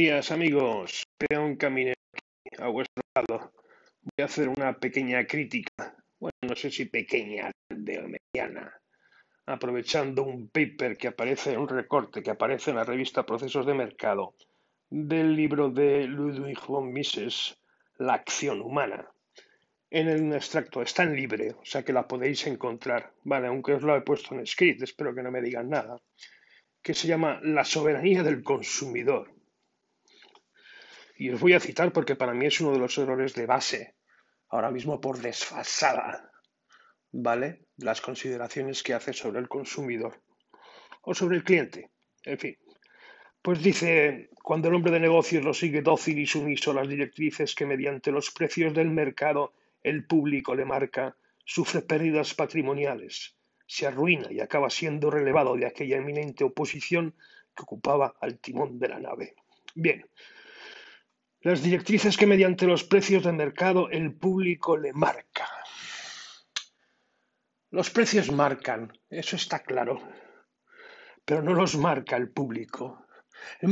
Días, amigos. Peón caminero aquí, a vuestro lado. Voy a hacer una pequeña crítica. Bueno, no sé si pequeña, grande o mediana. Aprovechando un paper que aparece, un recorte que aparece en la revista Procesos de Mercado del libro de Ludwig von Mises, La acción humana. En el extracto está en libre, o sea que la podéis encontrar. Vale, aunque os lo he puesto en script, espero que no me digan nada. Que se llama La soberanía del consumidor y os voy a citar porque para mí es uno de los errores de base, ahora mismo por desfasada, ¿vale? Las consideraciones que hace sobre el consumidor o sobre el cliente. En fin, pues dice, cuando el hombre de negocios lo sigue dócil y sumiso a las directrices que mediante los precios del mercado el público le marca, sufre pérdidas patrimoniales, se arruina y acaba siendo relevado de aquella eminente oposición que ocupaba al timón de la nave. Bien, las directrices que mediante los precios de mercado el público le marca. Los precios marcan, eso está claro, pero no los marca el público. El,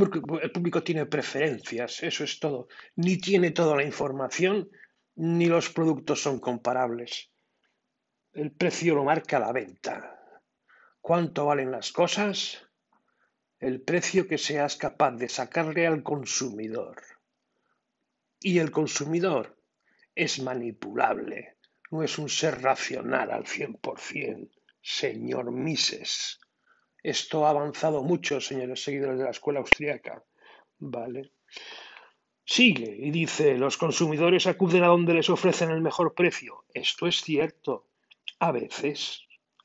público tiene preferencias, eso es todo. Ni tiene toda la información, ni los productos son comparables. El precio lo marca la venta. ¿Cuánto valen las cosas? El precio que seas capaz de sacarle al consumidor. Y el consumidor es manipulable, no es un ser racional al 100%, señor Mises. Esto ha avanzado mucho, señores seguidores de la escuela austríaca. ¿Vale? Sigue y dice, los consumidores acuden a donde les ofrecen el mejor precio. Esto es cierto. A veces,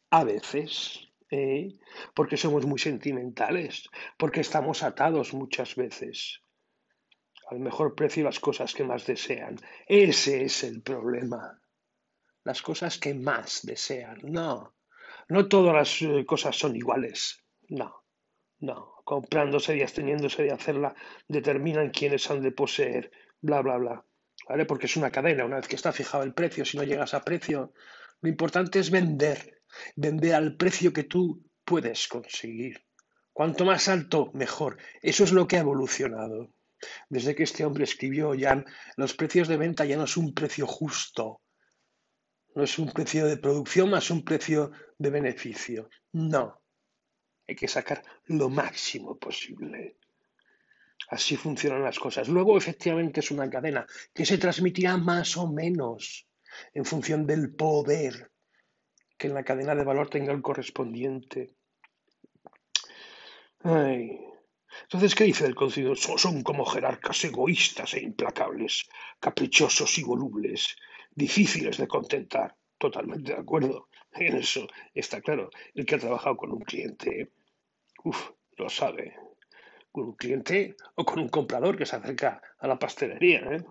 a veces, ¿eh? porque somos muy sentimentales, porque estamos atados muchas veces al mejor precio las cosas que más desean. Ese es el problema. Las cosas que más desean. No, no todas las eh, cosas son iguales. No, no. Comprándose y absteniéndose de hacerla determinan quiénes han de poseer. Bla, bla, bla. ¿Vale? Porque es una cadena. Una vez que está fijado el precio, si no llegas a precio, lo importante es vender. Vender al precio que tú puedes conseguir. Cuanto más alto, mejor. Eso es lo que ha evolucionado. Desde que este hombre escribió, ya los precios de venta ya no es un precio justo, no es un precio de producción más un precio de beneficio. No, hay que sacar lo máximo posible. Así funcionan las cosas. Luego, efectivamente, es una cadena que se transmitirá más o menos en función del poder que en la cadena de valor tenga el correspondiente. Ay, entonces, ¿qué dice el concilio? Son como jerarcas egoístas e implacables, caprichosos y volubles, difíciles de contentar. Totalmente de acuerdo. En eso está claro. El que ha trabajado con un cliente, uff, lo sabe. Con un cliente o con un comprador que se acerca a la pastelería. ¿eh?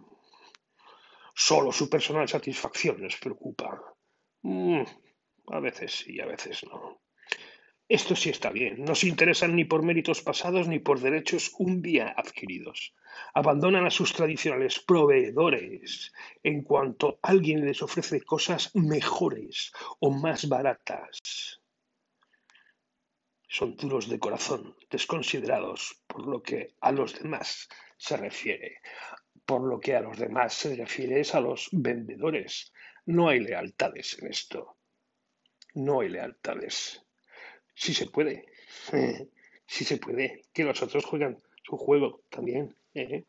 Solo su personal satisfacción les preocupa. Mm, a veces sí, a veces no. Esto sí está bien. No se interesan ni por méritos pasados ni por derechos un día adquiridos. Abandonan a sus tradicionales proveedores en cuanto alguien les ofrece cosas mejores o más baratas. Son duros de corazón, desconsiderados por lo que a los demás se refiere. Por lo que a los demás se refiere es a los vendedores. No hay lealtades en esto. No hay lealtades. Si se puede. si se puede. Que los otros juegan su juego también. ¿eh?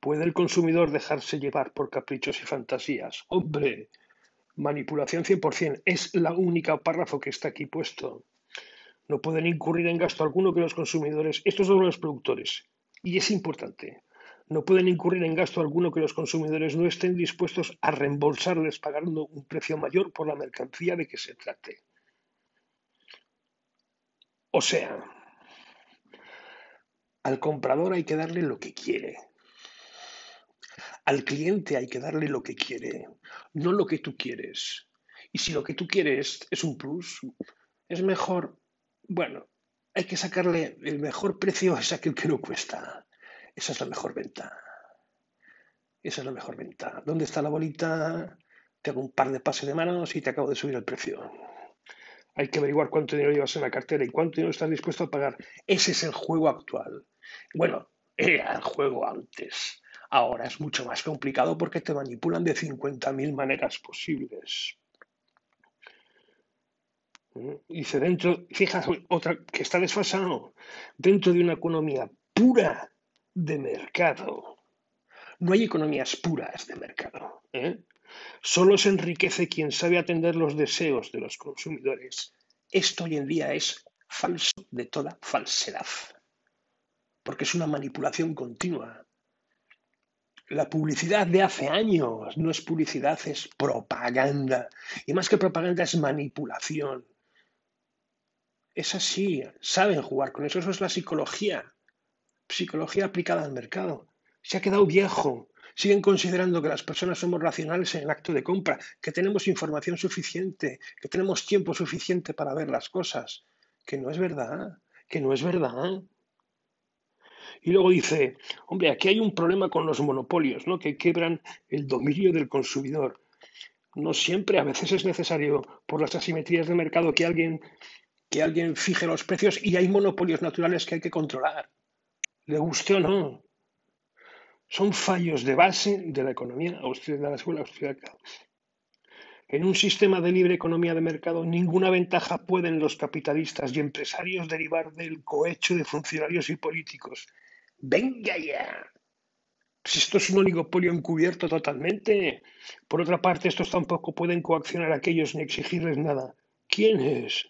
¿Puede el consumidor dejarse llevar por caprichos y fantasías? Hombre, manipulación 100%. Es la única párrafo que está aquí puesto. No pueden incurrir en gasto alguno que los consumidores, estos son los productores, y es importante, no pueden incurrir en gasto alguno que los consumidores no estén dispuestos a reembolsarles pagando un precio mayor por la mercancía de que se trate. O sea, al comprador hay que darle lo que quiere. Al cliente hay que darle lo que quiere, no lo que tú quieres. Y si lo que tú quieres es un plus, es mejor, bueno, hay que sacarle el mejor precio a aquel que no cuesta. Esa es la mejor venta. Esa es la mejor venta. ¿Dónde está la bolita? Te hago un par de pases de manos y te acabo de subir el precio. Hay que averiguar cuánto dinero llevas en la cartera y cuánto dinero estás dispuesto a pagar. Ese es el juego actual. Bueno, era el juego antes. Ahora es mucho más complicado porque te manipulan de 50.000 maneras posibles. Dice, dentro, fíjate, otra que está desfasado, dentro de una economía pura de mercado. No hay economías puras de mercado. ¿eh? Solo se enriquece quien sabe atender los deseos de los consumidores. Esto hoy en día es falso de toda falsedad, porque es una manipulación continua. La publicidad de hace años no es publicidad, es propaganda. Y más que propaganda es manipulación. Es así, saben jugar con eso, eso es la psicología. Psicología aplicada al mercado. Se ha quedado viejo, siguen considerando que las personas somos racionales en el acto de compra, que tenemos información suficiente, que tenemos tiempo suficiente para ver las cosas, que no es verdad, que no es verdad. Y luego dice, hombre, aquí hay un problema con los monopolios, ¿no? Que quebran el dominio del consumidor. No siempre, a veces es necesario, por las asimetrías de mercado, que alguien, que alguien fije los precios y hay monopolios naturales que hay que controlar. Le guste o no son fallos de base de la economía austríaca. En un sistema de libre economía de mercado, ninguna ventaja pueden los capitalistas y empresarios derivar del cohecho de funcionarios y políticos. ¡Venga ya! Si esto es un oligopolio encubierto totalmente. Por otra parte, estos tampoco pueden coaccionar a aquellos ni exigirles nada. ¿Quiénes?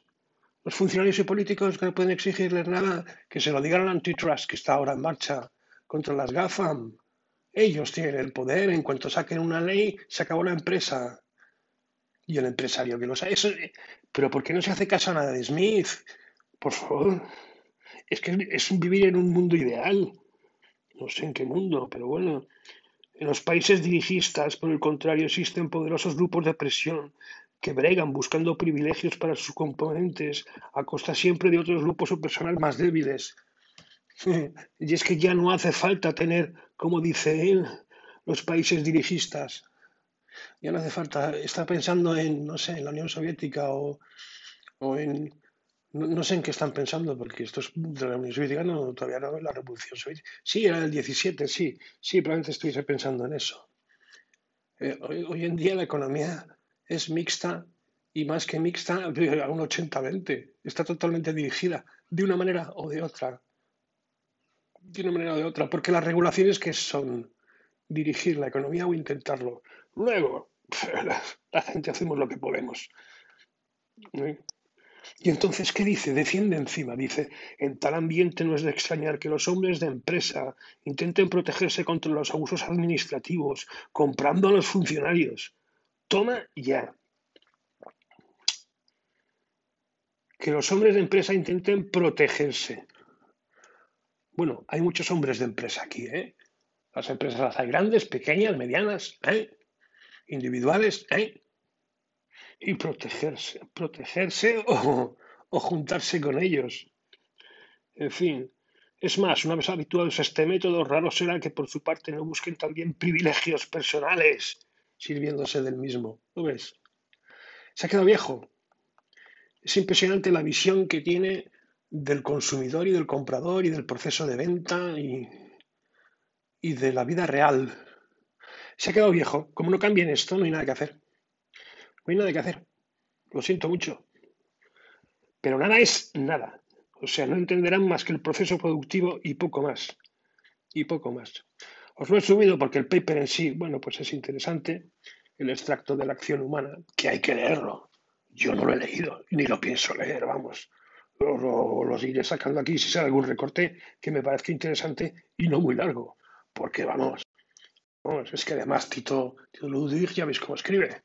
Los funcionarios y políticos que no pueden exigirles nada, que se lo digan al antitrust que está ahora en marcha contra las GAFAM. Ellos tienen el poder, en cuanto saquen una ley, se acabó la empresa. Y el empresario que lo sabe. Pero ¿por qué no se hace caso a nada de Smith? Por favor. Es que es vivir en un mundo ideal. No sé en qué mundo, pero bueno. En los países dirigistas, por el contrario, existen poderosos grupos de presión que bregan buscando privilegios para sus componentes a costa siempre de otros grupos o personas más débiles. Y es que ya no hace falta tener, como dice él, los países dirigistas. Ya no hace falta. Está pensando en, no sé, en la Unión Soviética o, en. No, sé en qué están pensando, porque esto es de la Unión Soviética, no, todavía no la Revolución Soviética. Sí, era el 17, sí, sí, probablemente estuviese pensando en eso. Eh, hoy, en día la economía es mixta y más que mixta, a un 80-20. Está totalmente dirigida de una manera o de otra de una manera o de otra, porque las regulaciones que son dirigir la economía o intentarlo. Luego, la, gente hacemos lo que podemos. Y entonces, ¿qué dice? Defiende encima. Dice, en tal ambiente no es de extrañar que los hombres de empresa intenten protegerse contra los abusos administrativos, comprando a los funcionarios. Toma ya. Que los hombres de empresa intenten protegerse. Bueno, hay muchos hombres de empresa aquí, ¿eh? Las empresas las hay grandes, pequeñas, medianas, ¿eh? individuales, ¿eh? Y protegerse, protegerse o, o juntarse con ellos. En fin, es más, una vez habituados a este método, raro será que por su parte no busquen también privilegios personales sirviéndose del mismo. ¿Lo ves? Se ha quedado viejo. Es impresionante la visión que tiene del consumidor y del comprador y del proceso de venta y, y de la vida real. Se ha quedado viejo. Como no cambien esto, no hay nada que hacer. No hay nada que hacer. Lo siento mucho. Pero nada es nada. O sea, no entenderán más que el proceso productivo y poco más. Y poco más. Os lo he subido porque el paper en sí, bueno, pues es interesante. El extracto de la acción humana, que hay que leerlo. Yo no lo he leído, ni lo pienso leer, vamos lo, los iré sacando aquí si sale algún recorte que me parezca interesante y no muy largo. Porque vamos, vamos es que además Tito, Tito Ludwig ya veis cómo escribe.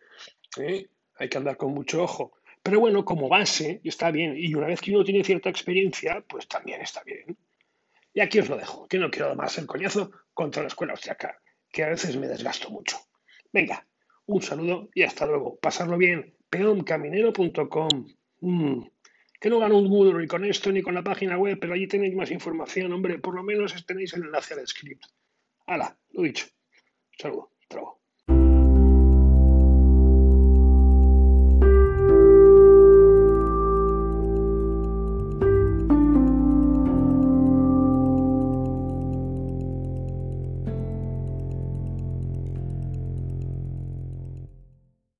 ¿eh? Hay que andar con mucho ojo. Pero bueno, como base está bien. Y una vez que uno tiene cierta experiencia, pues también está bien. Y aquí os lo dejo, que no quiero más el coñazo contra la escuela austriaca, que a veces me desgasto mucho. Venga, un saludo y hasta luego. Pasarlo bien. peoncaminero.com. Mm que no gano un Moodle ni con esto ni con la página web, pero allí tenéis más información, hombre, por lo menos tenéis el enlace al script. Hala, lo dicho. Saludos, trabajo.